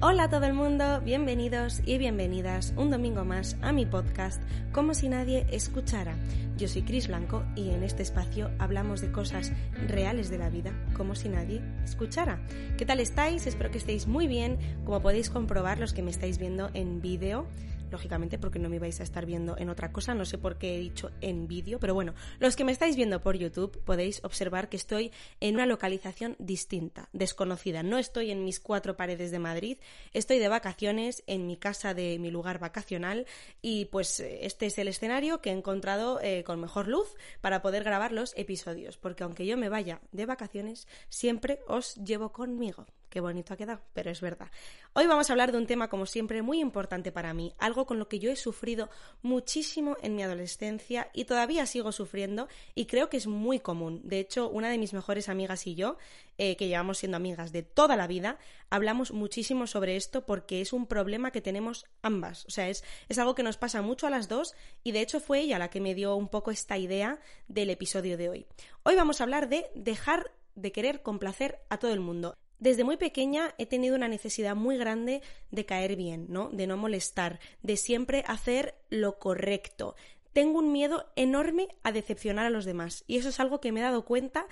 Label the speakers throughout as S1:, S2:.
S1: Hola a todo el mundo, bienvenidos y bienvenidas un domingo más a mi podcast Como si nadie escuchara. Yo soy Cris Blanco y en este espacio hablamos de cosas reales de la vida como si nadie escuchara. ¿Qué tal estáis? Espero que estéis muy bien. Como podéis comprobar los que me estáis viendo en vídeo, lógicamente porque no me vais a estar viendo en otra cosa, no sé por qué he dicho en vídeo, pero bueno, los que me estáis viendo por YouTube podéis observar que estoy en una localización distinta, desconocida. No estoy en mis cuatro paredes de Madrid, estoy de vacaciones en mi casa de mi lugar vacacional y pues este es el escenario que he encontrado eh, con mejor luz para poder grabar los episodios, porque aunque yo me vaya de vacaciones, siempre os llevo conmigo. Qué bonito ha quedado, pero es verdad. Hoy vamos a hablar de un tema, como siempre, muy importante para mí, algo con lo que yo he sufrido muchísimo en mi adolescencia y todavía sigo sufriendo y creo que es muy común. De hecho, una de mis mejores amigas y yo, eh, que llevamos siendo amigas de toda la vida, hablamos muchísimo sobre esto porque es un problema que tenemos ambas. O sea, es, es algo que nos pasa mucho a las dos y de hecho fue ella la que me dio un poco esta idea del episodio de hoy. Hoy vamos a hablar de dejar de querer complacer a todo el mundo. Desde muy pequeña he tenido una necesidad muy grande de caer bien, ¿no? De no molestar, de siempre hacer lo correcto. Tengo un miedo enorme a decepcionar a los demás y eso es algo que me he dado cuenta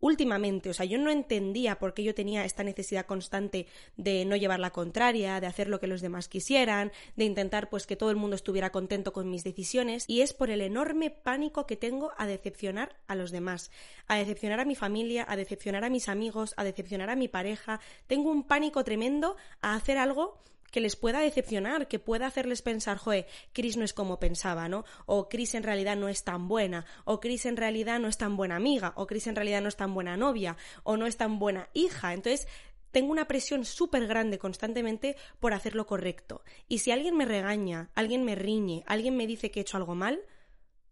S1: últimamente, o sea, yo no entendía por qué yo tenía esta necesidad constante de no llevar la contraria, de hacer lo que los demás quisieran, de intentar pues que todo el mundo estuviera contento con mis decisiones y es por el enorme pánico que tengo a decepcionar a los demás, a decepcionar a mi familia, a decepcionar a mis amigos, a decepcionar a mi pareja, tengo un pánico tremendo a hacer algo que les pueda decepcionar, que pueda hacerles pensar, joe, Chris no es como pensaba, ¿no? O Chris en realidad no es tan buena, o Chris en realidad no es tan buena amiga, o Chris en realidad no es tan buena novia, o no es tan buena hija. Entonces, tengo una presión súper grande constantemente por hacer lo correcto. Y si alguien me regaña, alguien me riñe, alguien me dice que he hecho algo mal,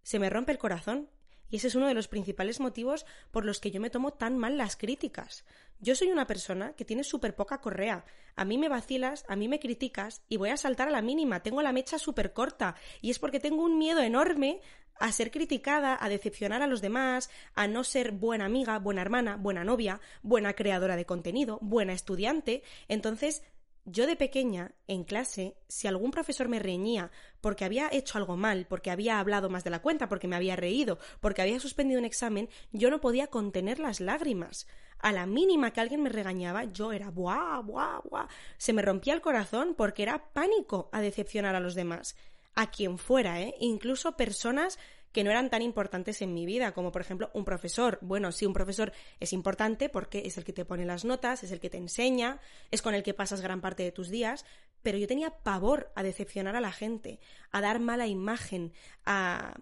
S1: se me rompe el corazón. Y ese es uno de los principales motivos por los que yo me tomo tan mal las críticas. Yo soy una persona que tiene súper poca correa. A mí me vacilas, a mí me criticas y voy a saltar a la mínima. Tengo la mecha súper corta. Y es porque tengo un miedo enorme a ser criticada, a decepcionar a los demás, a no ser buena amiga, buena hermana, buena novia, buena creadora de contenido, buena estudiante. Entonces, yo de pequeña, en clase, si algún profesor me reñía porque había hecho algo mal, porque había hablado más de la cuenta, porque me había reído, porque había suspendido un examen, yo no podía contener las lágrimas a la mínima que alguien me regañaba, yo era buah, buah, buah. Se me rompía el corazón porque era pánico a decepcionar a los demás. A quien fuera, ¿eh? Incluso personas que no eran tan importantes en mi vida, como por ejemplo un profesor. Bueno, sí, un profesor es importante porque es el que te pone las notas, es el que te enseña, es con el que pasas gran parte de tus días, pero yo tenía pavor a decepcionar a la gente, a dar mala imagen, a...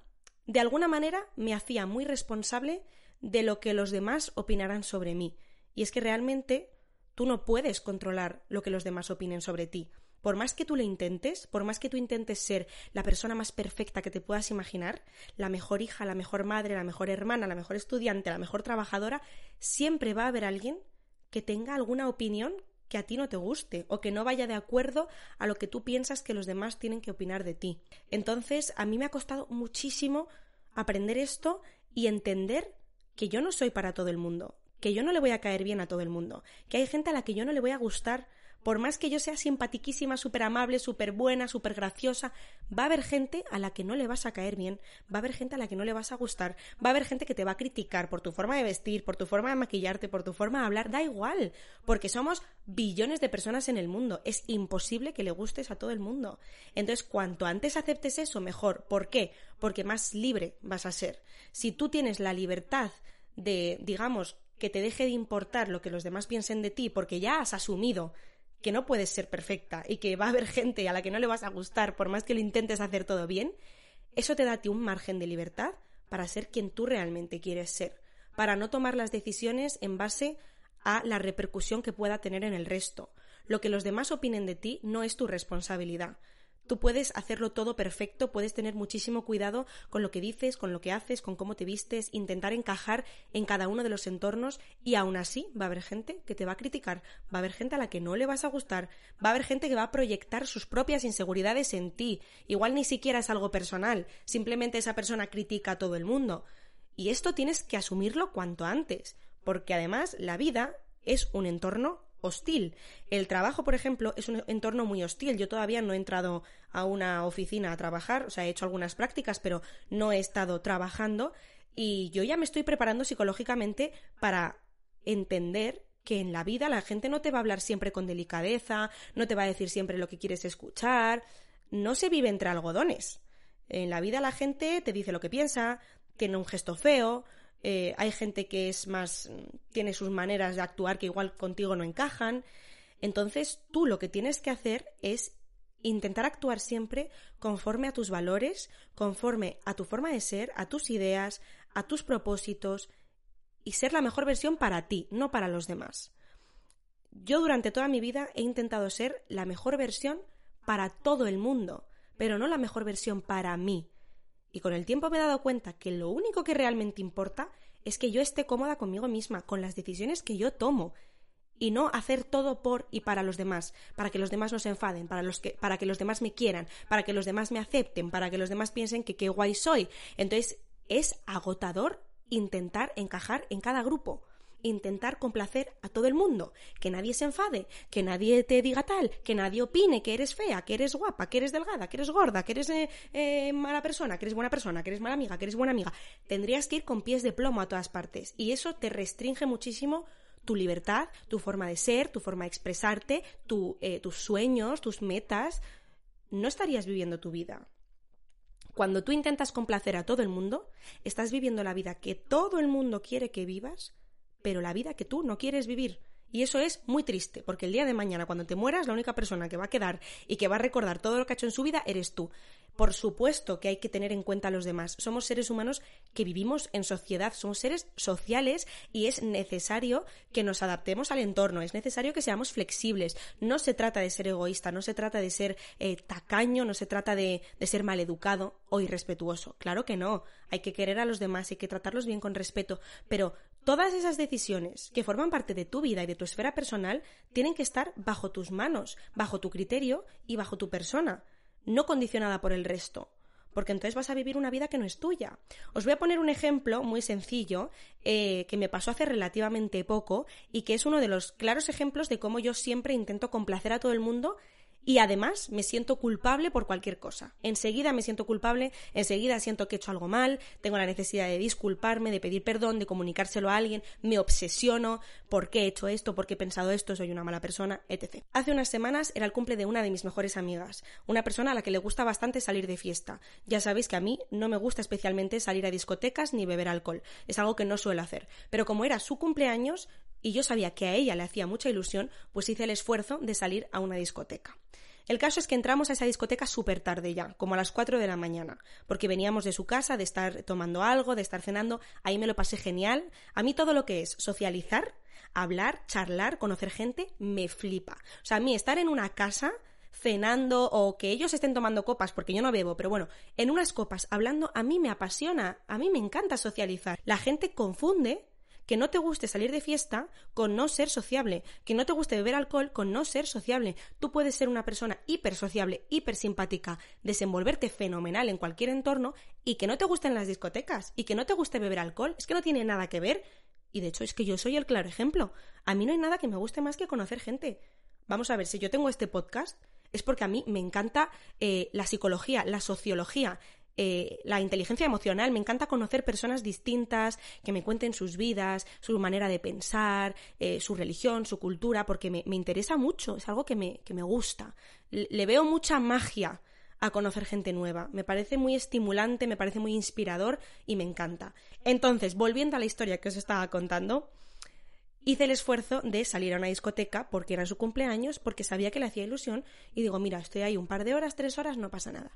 S1: De alguna manera me hacía muy responsable de lo que los demás opinarán sobre mí. Y es que realmente tú no puedes controlar lo que los demás opinen sobre ti. Por más que tú lo intentes, por más que tú intentes ser la persona más perfecta que te puedas imaginar, la mejor hija, la mejor madre, la mejor hermana, la mejor estudiante, la mejor trabajadora, siempre va a haber alguien que tenga alguna opinión que a ti no te guste o que no vaya de acuerdo a lo que tú piensas que los demás tienen que opinar de ti. Entonces, a mí me ha costado muchísimo aprender esto y entender que yo no soy para todo el mundo, que yo no le voy a caer bien a todo el mundo, que hay gente a la que yo no le voy a gustar, por más que yo sea simpatiquísima, súper amable, súper buena, súper graciosa, va a haber gente a la que no le vas a caer bien, va a haber gente a la que no le vas a gustar, va a haber gente que te va a criticar por tu forma de vestir, por tu forma de maquillarte, por tu forma de hablar, da igual, porque somos billones de personas en el mundo, es imposible que le gustes a todo el mundo. Entonces, cuanto antes aceptes eso, mejor. ¿Por qué? Porque más libre vas a ser. Si tú tienes la libertad de, digamos, que te deje de importar lo que los demás piensen de ti porque ya has asumido que no puedes ser perfecta y que va a haber gente a la que no le vas a gustar por más que lo intentes hacer todo bien, eso te da a ti un margen de libertad para ser quien tú realmente quieres ser, para no tomar las decisiones en base a la repercusión que pueda tener en el resto. Lo que los demás opinen de ti no es tu responsabilidad. Tú puedes hacerlo todo perfecto, puedes tener muchísimo cuidado con lo que dices, con lo que haces, con cómo te vistes, intentar encajar en cada uno de los entornos y aún así va a haber gente que te va a criticar, va a haber gente a la que no le vas a gustar, va a haber gente que va a proyectar sus propias inseguridades en ti. Igual ni siquiera es algo personal, simplemente esa persona critica a todo el mundo. Y esto tienes que asumirlo cuanto antes, porque además la vida es un entorno hostil. El trabajo, por ejemplo, es un entorno muy hostil. Yo todavía no he entrado a una oficina a trabajar, o sea, he hecho algunas prácticas, pero no he estado trabajando y yo ya me estoy preparando psicológicamente para entender que en la vida la gente no te va a hablar siempre con delicadeza, no te va a decir siempre lo que quieres escuchar, no se vive entre algodones. En la vida la gente te dice lo que piensa, tiene un gesto feo, eh, hay gente que es más, tiene sus maneras de actuar que igual contigo no encajan. Entonces tú lo que tienes que hacer es intentar actuar siempre conforme a tus valores, conforme a tu forma de ser, a tus ideas, a tus propósitos y ser la mejor versión para ti, no para los demás. Yo durante toda mi vida he intentado ser la mejor versión para todo el mundo, pero no la mejor versión para mí. Y con el tiempo me he dado cuenta que lo único que realmente importa es que yo esté cómoda conmigo misma, con las decisiones que yo tomo, y no hacer todo por y para los demás, para que los demás no se enfaden, para, los que, para que los demás me quieran, para que los demás me acepten, para que los demás piensen que qué guay soy. Entonces es agotador intentar encajar en cada grupo intentar complacer a todo el mundo, que nadie se enfade, que nadie te diga tal, que nadie opine que eres fea, que eres guapa, que eres delgada, que eres gorda, que eres eh, eh, mala persona, que eres buena persona, que eres mala amiga, que eres buena amiga. Tendrías que ir con pies de plomo a todas partes y eso te restringe muchísimo tu libertad, tu forma de ser, tu forma de expresarte, eh, tus sueños, tus metas. No estarías viviendo tu vida. Cuando tú intentas complacer a todo el mundo, estás viviendo la vida que todo el mundo quiere que vivas, pero la vida que tú no quieres vivir. Y eso es muy triste, porque el día de mañana, cuando te mueras, la única persona que va a quedar y que va a recordar todo lo que ha hecho en su vida eres tú. Por supuesto que hay que tener en cuenta a los demás. Somos seres humanos que vivimos en sociedad, somos seres sociales y es necesario que nos adaptemos al entorno, es necesario que seamos flexibles. No se trata de ser egoísta, no se trata de ser eh, tacaño, no se trata de, de ser maleducado o irrespetuoso. Claro que no. Hay que querer a los demás, hay que tratarlos bien con respeto, pero Todas esas decisiones que forman parte de tu vida y de tu esfera personal tienen que estar bajo tus manos, bajo tu criterio y bajo tu persona, no condicionada por el resto porque entonces vas a vivir una vida que no es tuya. Os voy a poner un ejemplo muy sencillo eh, que me pasó hace relativamente poco y que es uno de los claros ejemplos de cómo yo siempre intento complacer a todo el mundo y además me siento culpable por cualquier cosa. Enseguida me siento culpable, enseguida siento que he hecho algo mal, tengo la necesidad de disculparme, de pedir perdón, de comunicárselo a alguien, me obsesiono, por qué he hecho esto, por qué he pensado esto, soy una mala persona, etc. Hace unas semanas era el cumple de una de mis mejores amigas, una persona a la que le gusta bastante salir de fiesta. Ya sabéis que a mí no me gusta especialmente salir a discotecas ni beber alcohol, es algo que no suelo hacer, pero como era su cumpleaños, y yo sabía que a ella le hacía mucha ilusión, pues hice el esfuerzo de salir a una discoteca. El caso es que entramos a esa discoteca súper tarde ya, como a las 4 de la mañana, porque veníamos de su casa, de estar tomando algo, de estar cenando, ahí me lo pasé genial. A mí todo lo que es socializar, hablar, charlar, conocer gente, me flipa. O sea, a mí estar en una casa cenando o que ellos estén tomando copas, porque yo no bebo, pero bueno, en unas copas hablando, a mí me apasiona, a mí me encanta socializar. La gente confunde que no te guste salir de fiesta con no ser sociable, que no te guste beber alcohol con no ser sociable. Tú puedes ser una persona hiper sociable, hiper simpática, desenvolverte fenomenal en cualquier entorno y que no te gusten las discotecas y que no te guste beber alcohol. Es que no tiene nada que ver. Y de hecho es que yo soy el claro ejemplo. A mí no hay nada que me guste más que conocer gente. Vamos a ver, si yo tengo este podcast es porque a mí me encanta eh, la psicología, la sociología, eh, la inteligencia emocional. Me encanta conocer personas distintas, que me cuenten sus vidas, su manera de pensar, eh, su religión, su cultura, porque me, interesa mucho, es algo que me, que me gusta. Le, veo mucha magia a conocer gente nueva. Me parece muy estimulante, me parece muy inspirador y me encanta. Entonces, volviendo a la historia que os estaba contando, hice el esfuerzo de salir a una discoteca porque era su cumpleaños, porque sabía que le hacía ilusión y digo, mira, estoy ahí un par de horas, tres horas, no pasa nada.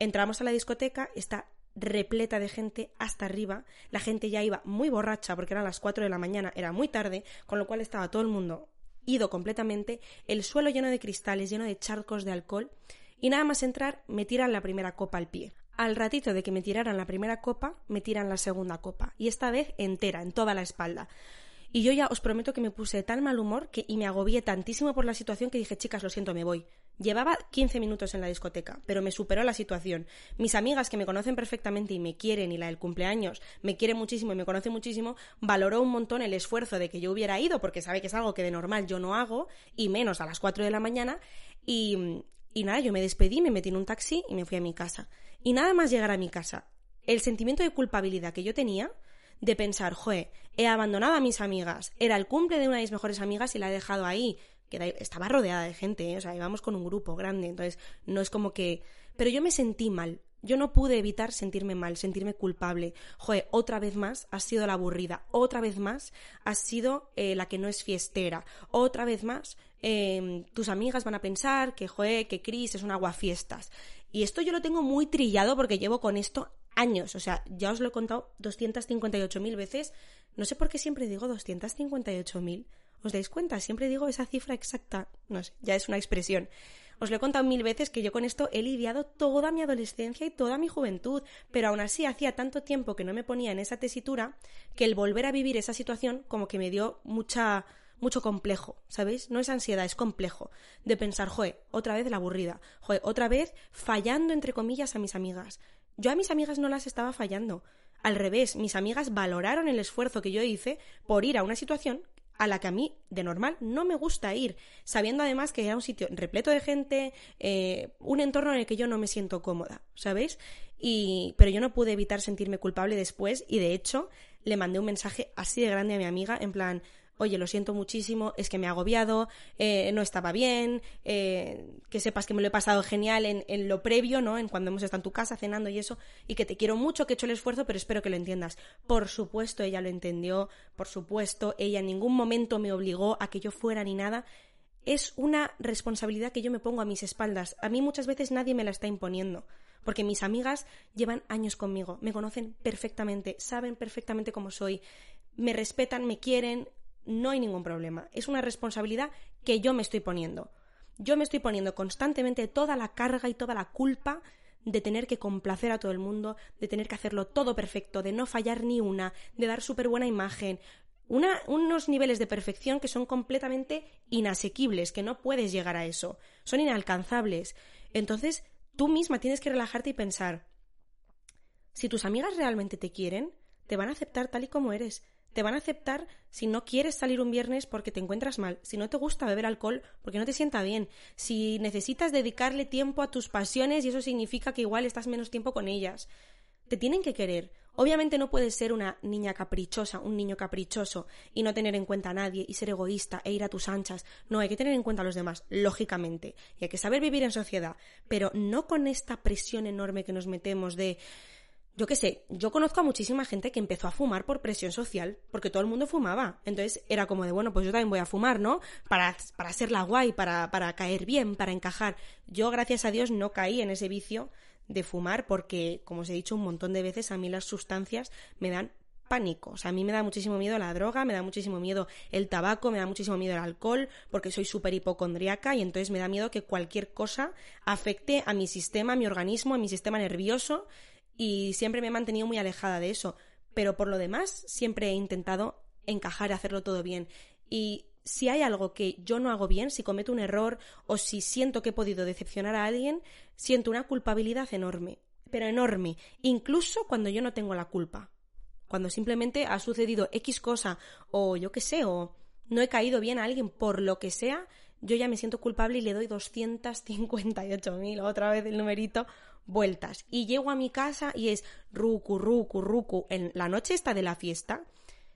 S1: Entramos a la discoteca, está repleta de gente hasta arriba, la gente ya iba muy borracha porque eran las 4 de la mañana, era muy tarde, con lo cual estaba todo el mundo ido completamente, el suelo lleno de cristales, lleno de charcos de alcohol, y nada más entrar me tiran la primera copa al pie. Al ratito de que me tiraran la primera copa, me tiran la segunda copa, y esta vez entera, en toda la espalda. Y yo ya os prometo que me puse de tal mal humor que, y me agobié tantísimo por la situación que dije, chicas, lo siento, me voy. Llevaba 15 minutos en la discoteca, pero me superó la situación. Mis amigas que me conocen perfectamente y me quieren, y la del cumpleaños me quiere muchísimo y me conoce muchísimo, valoró un montón el esfuerzo de que yo hubiera ido, porque sabe que es algo que de normal yo no hago, y menos a las 4 de la mañana, y, y nada, yo me despedí, me metí en un taxi y me fui a mi casa. Y nada más llegar a mi casa, el sentimiento de culpabilidad que yo tenía de pensar, joe, he abandonado a mis amigas, era el cumple de una de mis mejores amigas y la he dejado ahí, que estaba rodeada de gente, ¿eh? o sea, íbamos con un grupo grande, entonces no es como que... Pero yo me sentí mal, yo no pude evitar sentirme mal, sentirme culpable. Joe, otra vez más has sido la aburrida, otra vez más has sido eh, la que no es fiestera, otra vez más em, tus amigas van a pensar que, joe, que Chris es un aguafiestas. Y esto yo lo tengo muy trillado porque llevo con esto años. O sea, ya os lo he contado 258.000 veces. No sé por qué siempre digo 258.000. ¿Os dais cuenta? Siempre digo esa cifra exacta. No sé, ya es una expresión. Os lo he contado mil veces que yo con esto he lidiado toda mi adolescencia y toda mi juventud, pero aún así hacía tanto tiempo que no me ponía en esa tesitura que el volver a vivir esa situación como que me dio mucha mucho complejo, ¿sabéis? No es ansiedad, es complejo. De pensar, joe, otra vez la aburrida, joe, otra vez fallando entre comillas a mis amigas. Yo a mis amigas no las estaba fallando. Al revés, mis amigas valoraron el esfuerzo que yo hice por ir a una situación a la que a mí de normal no me gusta ir, sabiendo además que era un sitio repleto de gente, eh, un entorno en el que yo no me siento cómoda, ¿sabéis? Y, pero yo no pude evitar sentirme culpable después y de hecho le mandé un mensaje así de grande a mi amiga en plan, oye, lo siento muchísimo, es que me he agobiado, eh, no estaba bien, eh, que sepas que me lo he pasado genial en, en, lo previo, ¿no? En cuando hemos estado en tu casa cenando y eso, y que te quiero mucho, que he hecho el esfuerzo, pero espero que lo entiendas. Por supuesto, ella lo entendió, por supuesto, ella en ningún momento me obligó a que yo fuera ni nada. Es una responsabilidad que yo me pongo a mis espaldas. A mí muchas veces nadie me la está imponiendo porque mis amigas llevan años conmigo, me conocen perfectamente, saben perfectamente cómo soy, me respetan, me quieren, no hay ningún problema. Es una responsabilidad que yo me estoy poniendo. Yo me estoy poniendo constantemente toda la carga y toda la culpa de tener que complacer a todo el mundo, de tener que hacerlo todo perfecto, de no fallar ni una, de dar súper buena imagen, unos niveles de perfección que son completamente inasequibles, que no puedes llegar a eso, son inalcanzables. Entonces, tú misma tienes que relajarte y pensar, si tus amigas realmente te quieren, te van a aceptar tal y como eres, te van a aceptar si no quieres salir un viernes porque te encuentras mal, si no te gusta beber alcohol porque no te sienta bien, si necesitas dedicarle tiempo a tus pasiones y eso significa que igual estás menos tiempo con ellas. Te tienen que querer. Obviamente no puedes ser una niña caprichosa, un niño caprichoso y no tener en cuenta a nadie y ser egoísta e ir a tus anchas. No, hay que tener en cuenta a los demás, lógicamente. Y hay que saber vivir en sociedad, pero no con esta presión enorme que nos metemos de yo qué sé, yo conozco a muchísima gente que empezó a fumar por presión social, porque todo el mundo fumaba. Entonces era como de, bueno, pues yo también voy a fumar, ¿no? Para, para ser la guay, para, para caer bien, para encajar. Yo, gracias a Dios, no caí en ese vicio de fumar porque, como os he dicho un montón de veces, a mí las sustancias me dan pánico. O sea, a mí me da muchísimo miedo la droga, me da muchísimo miedo el tabaco, me da muchísimo miedo el alcohol, porque soy súper hipocondriaca y entonces me da miedo que cualquier cosa afecte a mi sistema, a mi organismo, a mi sistema nervioso y siempre me he mantenido muy alejada de eso. Pero por lo demás, siempre he intentado encajar y hacerlo todo bien. Y si hay algo que yo no hago bien, si cometo un error o si siento que he podido decepcionar a alguien, siento una culpabilidad enorme, pero enorme, incluso cuando yo no tengo la culpa. Cuando simplemente ha sucedido X cosa o yo qué sé, o no he caído bien a alguien por lo que sea, yo ya me siento culpable y le doy 258.000, otra vez el numerito, vueltas. Y llego a mi casa y es rucu, rucu, rucu. En la noche esta de la fiesta,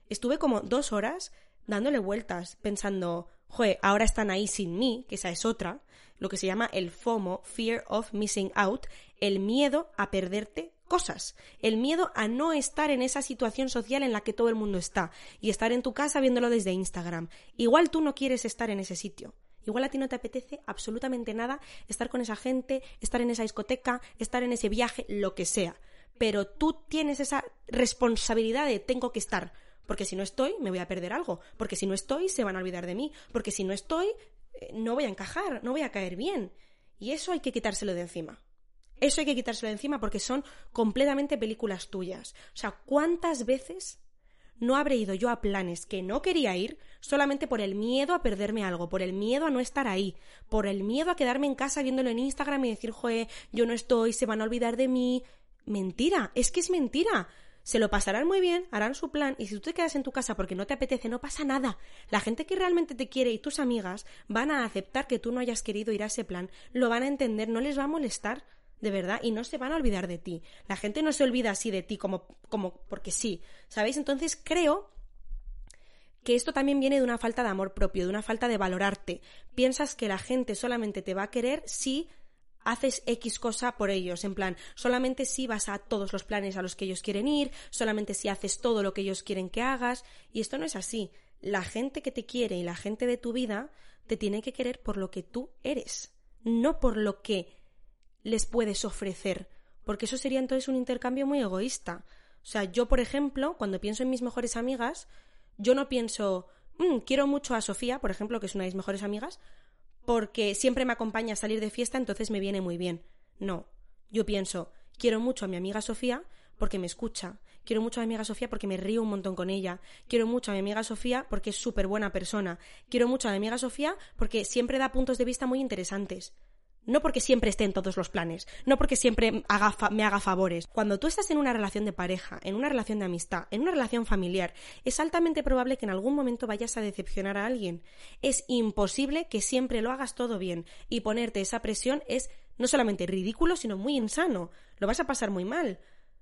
S1: estuve como dos horas dándole vueltas, pensando, joder, ahora están ahí sin mí, que esa es otra, lo que se llama el FOMO, Fear of Missing Out, el miedo a perderte cosas, el miedo a no estar en esa situación social en la que todo el mundo está y estar en tu casa viéndolo desde Instagram. Igual tú no quieres estar en ese sitio. Igual a ti no te apetece absolutamente nada estar con esa gente, estar en esa discoteca, estar en ese viaje, lo que sea. Pero tú tienes esa responsabilidad de tengo que estar. Porque si no estoy, me voy a perder algo. Porque si no estoy, se van a olvidar de mí. Porque si no estoy, eh, no voy a encajar, no voy a caer bien. Y eso hay que quitárselo de encima. Eso hay que quitárselo de encima porque son completamente películas tuyas. O sea, ¿cuántas veces no habré ido yo a planes que no quería ir solamente por el miedo a perderme algo, por el miedo a no estar ahí, por el miedo a quedarme en casa viéndolo en Instagram y decir, joe, yo no estoy, se van a olvidar de mí. Mentira, es que es mentira. Se lo pasarán muy bien, harán su plan y si tú te quedas en tu casa porque no te apetece, no pasa nada. La gente que realmente te quiere y tus amigas van a aceptar que tú no hayas querido ir a ese plan, lo van a entender, no les va a molestar de verdad, y no se van a olvidar de ti. La gente no se olvida así de ti como, como porque sí, ¿sabéis? Entonces creo que esto también viene de una falta de amor propio, de una falta de valorarte. Piensas que la gente solamente te va a querer si haces X cosa por ellos, en plan, solamente si vas a todos los planes a los que ellos quieren ir, solamente si haces todo lo que ellos quieren que hagas, y esto no es así. La gente que te quiere y la gente de tu vida te tiene que querer por lo que tú eres, no por lo que les puedes ofrecer, porque eso sería entonces un intercambio muy egoísta. O sea, yo, por ejemplo, cuando pienso en mis mejores amigas, yo no pienso, mm, quiero mucho a Sofía, por ejemplo, que es una de mis mejores amigas, porque siempre me acompaña a salir de fiesta, entonces me viene muy bien. No, yo pienso, quiero mucho a mi amiga Sofía porque me escucha, quiero mucho a mi amiga Sofía porque me río un montón con ella, quiero mucho a mi amiga Sofía porque es súper buena persona, quiero mucho a mi amiga Sofía porque siempre da puntos de vista muy interesantes. No porque siempre esté en todos los planes, no porque siempre me haga favores. Cuando tú estás en una relación de pareja, en una relación de amistad, en una relación familiar, es altamente probable que en algún momento vayas a decepcionar a alguien. Es imposible que siempre lo hagas todo bien y ponerte esa presión es no solamente ridículo, sino muy insano. Lo vas a pasar muy mal.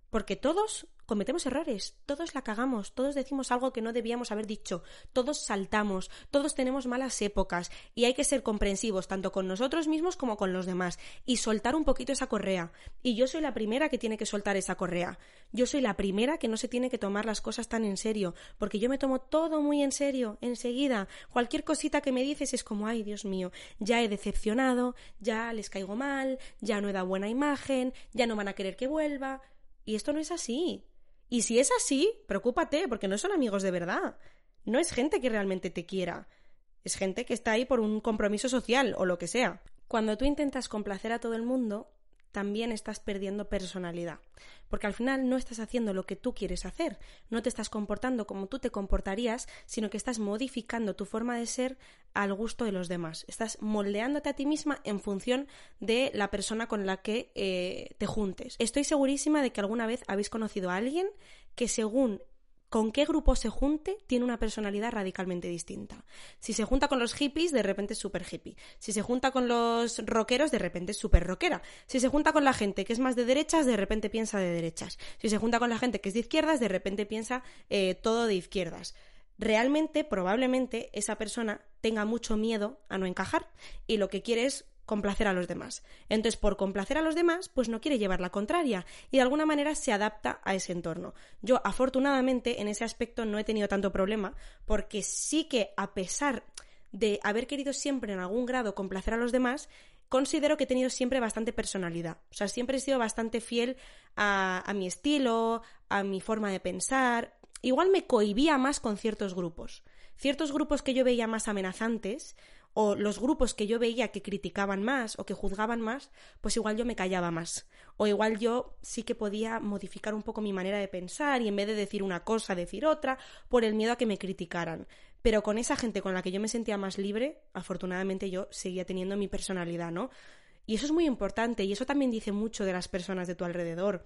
S1: Porque todos cometemos errores, todos la cagamos, todos decimos algo que no debíamos haber dicho, todos saltamos, todos tenemos malas épocas y hay que ser comprensivos tanto con nosotros mismos como con los demás y soltar un poquito esa correa. Y yo soy la primera que tiene que soltar esa correa. Yo soy la primera que no se tiene que tomar las cosas tan en serio, porque yo me tomo todo muy en serio, enseguida. Cualquier cosita que me dices es como, ay, Dios mío, ya he decepcionado, ya les caigo mal, ya no he dado buena imagen, ya no van a querer que vuelva. Y esto no es así. Y si es así, preocúpate, porque no son amigos de verdad. No es gente que realmente te quiera. Es gente que está ahí por un compromiso social o lo que sea. Cuando tú intentas complacer a todo el mundo, también estás perdiendo personalidad. Porque al final no estás haciendo lo que tú quieres hacer, no te estás comportando como tú te comportarías, sino que estás modificando tu forma de ser al gusto de los demás. Estás moldeándote a ti misma en función de la persona con la que eh, te juntes. Estoy segurísima de que alguna vez habéis conocido a alguien que según con qué grupo se junte tiene una personalidad radicalmente distinta. Si se junta con los hippies, de repente es súper hippie. Si se junta con los rockeros, de repente es súper rockera. Si se junta con la gente que es más de derechas, de repente piensa de derechas. Si se junta con la gente que es de izquierdas, de repente piensa eh, todo de izquierdas. Realmente, probablemente, esa persona tenga mucho miedo a no encajar y lo que quiere es complacer a los demás. Entonces, por complacer a los demás, pues no quiere llevar la contraria y de alguna manera se adapta a ese entorno. Yo, afortunadamente, en ese aspecto no he tenido tanto problema porque sí que a pesar de haber querido siempre en algún grado complacer a los demás, considero que he tenido siempre bastante personalidad. O sea, siempre he sido bastante fiel a, a mi estilo, a mi forma de pensar. Igual me cohibía más con ciertos grupos. Ciertos grupos que yo veía más amenazantes, o los grupos que yo veía que criticaban más o que juzgaban más, pues igual yo me callaba más. O igual yo sí que podía modificar un poco mi manera de pensar y en vez de decir una cosa, decir otra, por el miedo a que me criticaran. Pero con esa gente con la que yo me sentía más libre, afortunadamente yo seguía teniendo mi personalidad, ¿no? Y eso es muy importante y eso también dice mucho de las personas de tu alrededor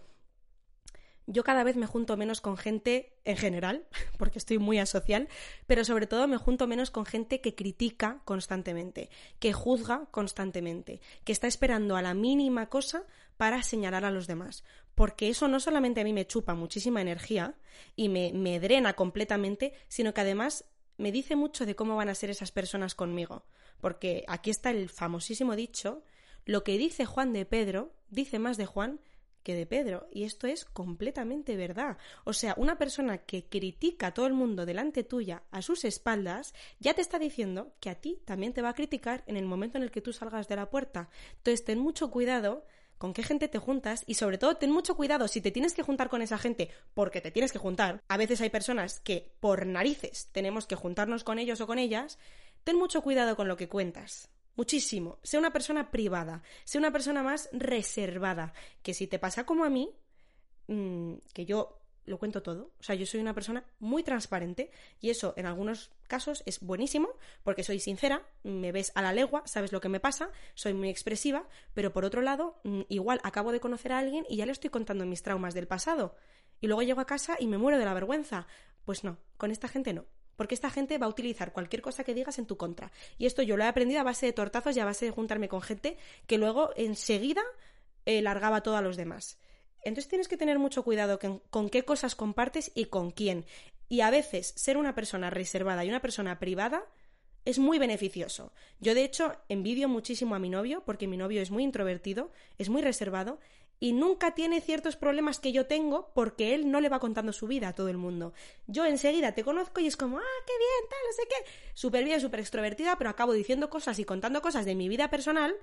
S1: yo cada vez me junto menos con gente en general, porque estoy muy asocial, pero sobre todo me junto menos con gente que critica constantemente, que juzga constantemente, que está esperando a la mínima cosa para señalar a los demás. Porque eso no solamente a mí me chupa muchísima energía y me, me drena completamente, sino que además me dice mucho de cómo van a ser esas personas conmigo. Porque aquí está el famosísimo dicho, lo que dice Juan de Pedro, dice más de Juan que de Pedro. Y esto es completamente verdad. O sea, una persona que critica a todo el mundo delante tuya, a sus espaldas, ya te está diciendo que a ti también te va a criticar en el momento en el que tú salgas de la puerta. Entonces, ten mucho cuidado con qué gente te juntas y sobre todo ten mucho cuidado si te tienes que juntar con esa gente porque te tienes que juntar. A veces hay personas que por narices tenemos que juntarnos con ellos o con ellas. Ten mucho cuidado con lo que cuentas. Muchísimo. Sé una persona privada, sé una persona más reservada, que si te pasa como a mí, mm, que yo lo cuento todo. O sea, yo soy una persona muy transparente y eso en algunos casos es buenísimo porque soy sincera, me ves a la legua, sabes lo que me pasa, soy muy expresiva, pero por otro lado, mm, igual acabo de conocer a alguien y ya le estoy contando mis traumas del pasado y luego llego a casa y me muero de la vergüenza. Pues no, con esta gente no. Porque esta gente va a utilizar cualquier cosa que digas en tu contra. Y esto yo lo he aprendido a base de tortazos y a base de juntarme con gente que luego enseguida eh, largaba todo a los demás. Entonces tienes que tener mucho cuidado con, qué cosas compartes y con quién. Y a veces ser una persona reservada y una persona privada es muy beneficioso. Yo de hecho envidio muchísimo a mi novio porque mi novio es muy introvertido, es muy reservado y nunca tiene ciertos problemas que yo tengo porque él no le va contando su vida a todo el mundo. Yo enseguida te conozco y es como, ah, qué bien, tal, no sé qué. Súper bien, súper extrovertida, pero acabo diciendo cosas y contando cosas de mi vida personal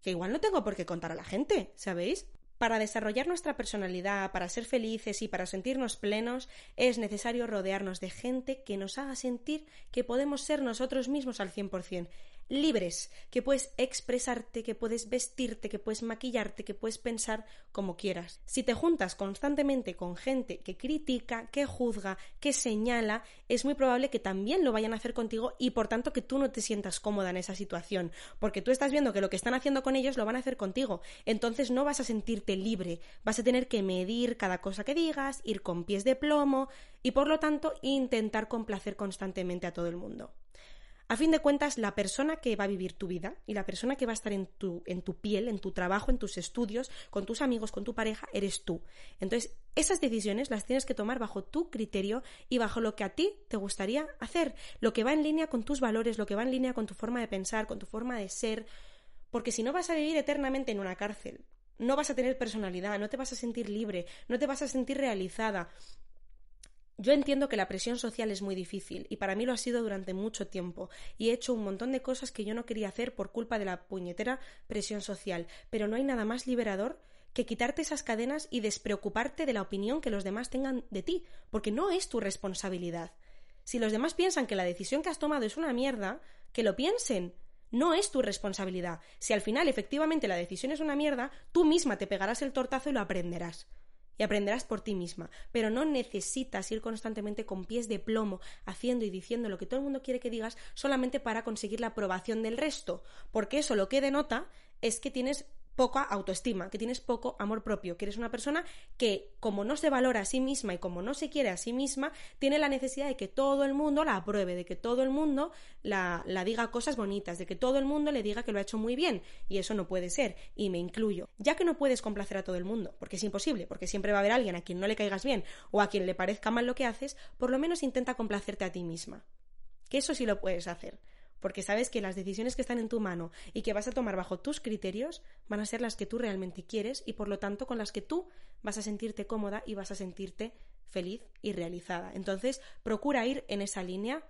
S1: que igual no tengo por qué contar a la gente, ¿sabéis? Para desarrollar nuestra personalidad, para ser felices y para sentirnos plenos, es necesario rodearnos de gente que nos haga sentir que podemos ser nosotros mismos al 100% libres, que puedes expresarte, que puedes vestirte, que puedes maquillarte, que puedes pensar como quieras. Si te juntas constantemente con gente que critica, que juzga, que señala, es muy probable que también lo vayan a hacer contigo y por tanto que tú no te sientas cómoda en esa situación, porque tú estás viendo que lo que están haciendo con ellos lo van a hacer contigo. Entonces no vas a sentirte libre, vas a tener que medir cada cosa que digas, ir con pies de plomo y por lo tanto intentar complacer constantemente a todo el mundo. A fin de cuentas, la persona que va a vivir tu vida y la persona que va a estar en tu, en tu piel, en tu trabajo, en tus estudios, con tus amigos, con tu pareja, eres tú. Entonces, esas decisiones las tienes que tomar bajo tu criterio y bajo lo que a ti te gustaría hacer, lo que va en línea con tus valores, lo que va en línea con tu forma de pensar, con tu forma de ser, porque si no vas a vivir eternamente en una cárcel, no vas a tener personalidad, no te vas a sentir libre, no te vas a sentir realizada, yo entiendo que la presión social es muy difícil y para mí lo ha sido durante mucho tiempo y he hecho un montón de cosas que yo no quería hacer por culpa de la puñetera presión social, pero no hay nada más liberador que quitarte esas cadenas y despreocuparte de la opinión que los demás tengan de ti, porque no es tu responsabilidad. Si los demás piensan que la decisión que has tomado es una mierda, que lo piensen. No es tu responsabilidad. Si al final efectivamente la decisión es una mierda, tú misma te pegarás el tortazo y lo aprenderás y aprenderás por ti misma. Pero no necesitas ir constantemente con pies de plomo, haciendo y diciendo lo que todo el mundo quiere que digas solamente para conseguir la aprobación del resto, porque eso lo que denota es que tienes poca autoestima, que tienes poco amor propio, que eres una persona que, como no se valora a sí misma y como no se quiere a sí misma, tiene la necesidad de que todo el mundo la apruebe, de que todo el mundo la, la diga cosas bonitas, de que todo el mundo le diga que lo ha hecho muy bien. Y eso no puede ser, y me incluyo. Ya que no puedes complacer a todo el mundo, porque es imposible, porque siempre va a haber alguien a quien no le caigas bien o a quien le parezca mal lo que haces, por lo menos intenta complacerte a ti misma. Que eso sí lo puedes hacer porque sabes que las decisiones que están en tu mano y que vas a tomar bajo tus criterios van a ser las que tú realmente quieres y por lo tanto con las que tú vas a sentirte cómoda y vas a sentirte feliz y realizada. Entonces, procura ir en esa línea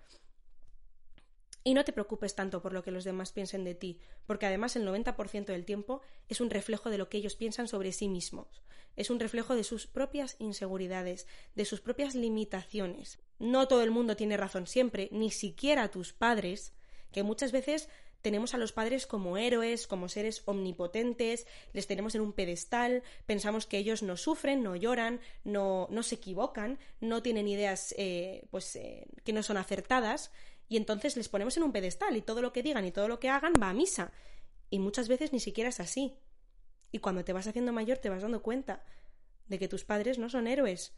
S1: y no te preocupes tanto por lo que los demás piensen de ti, porque además el 90% del tiempo es un reflejo de lo que ellos piensan sobre sí mismos, es un reflejo de sus propias inseguridades, de sus propias limitaciones. No todo el mundo tiene razón siempre, ni siquiera tus padres, que muchas veces tenemos a los padres como héroes, como seres omnipotentes, les tenemos en un pedestal, pensamos que ellos no sufren, no lloran, no, no se equivocan, no tienen ideas eh, pues, eh, que no son acertadas, y entonces les ponemos en un pedestal y todo lo que digan y todo lo que hagan va a misa. Y muchas veces ni siquiera es así. Y cuando te vas haciendo mayor te vas dando cuenta de que tus padres no son héroes,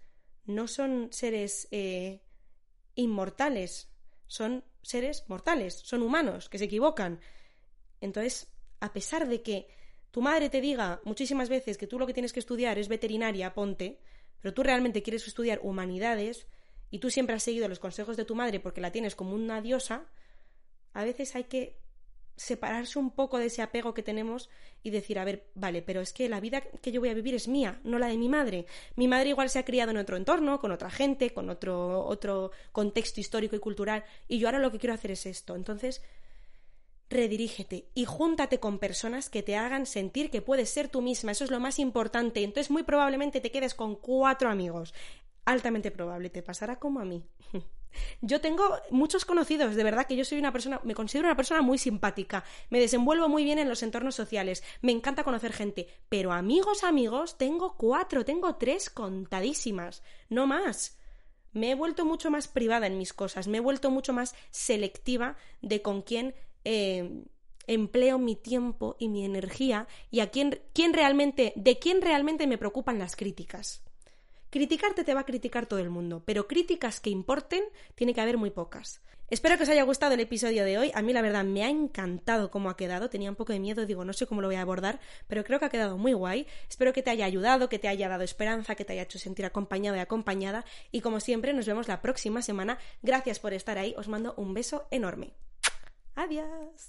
S1: no son seres eh, inmortales, son seres mortales, son humanos, que se equivocan. Entonces, a pesar de que tu madre te diga muchísimas veces que tú lo que tienes que estudiar es veterinaria, ponte, pero tú realmente quieres estudiar humanidades y tú siempre has seguido los consejos de tu madre porque la tienes como una diosa, a veces hay que separarse un poco de ese apego que tenemos y decir, a ver, vale, pero es que la vida que yo voy a vivir es mía, no la de mi madre. Mi madre igual se ha criado en otro entorno, con otra gente, con otro, otro contexto histórico y cultural, y yo ahora lo que quiero hacer es esto. Entonces, redirígete y júntate con personas que te hagan sentir que puedes ser tú misma, eso es lo más importante. Entonces, muy probablemente te quedes con cuatro amigos. Altamente probable, te pasará como a mí. Yo tengo muchos conocidos, de verdad que yo soy una persona, me considero una persona muy simpática, me desenvuelvo muy bien en los entornos sociales, me encanta conocer gente, pero amigos, amigos, tengo cuatro, tengo tres contadísimas, no más. Me he vuelto mucho más privada en mis cosas, me he vuelto mucho más selectiva de con quién eh, empleo mi tiempo y mi energía y a quién, quién realmente, de quién realmente me preocupan las críticas. Criticarte te va a criticar todo el mundo, pero críticas que importen tiene que haber muy pocas. Espero que os haya gustado el episodio de hoy. A mí la verdad me ha encantado cómo ha quedado. Tenía un poco de miedo, digo, no sé cómo lo voy a abordar, pero creo que ha quedado muy guay. Espero que te haya ayudado, que te haya dado esperanza, que te haya hecho sentir acompañado y acompañada. Y como siempre, nos vemos la próxima semana. Gracias por estar ahí. Os mando un beso enorme. Adiós.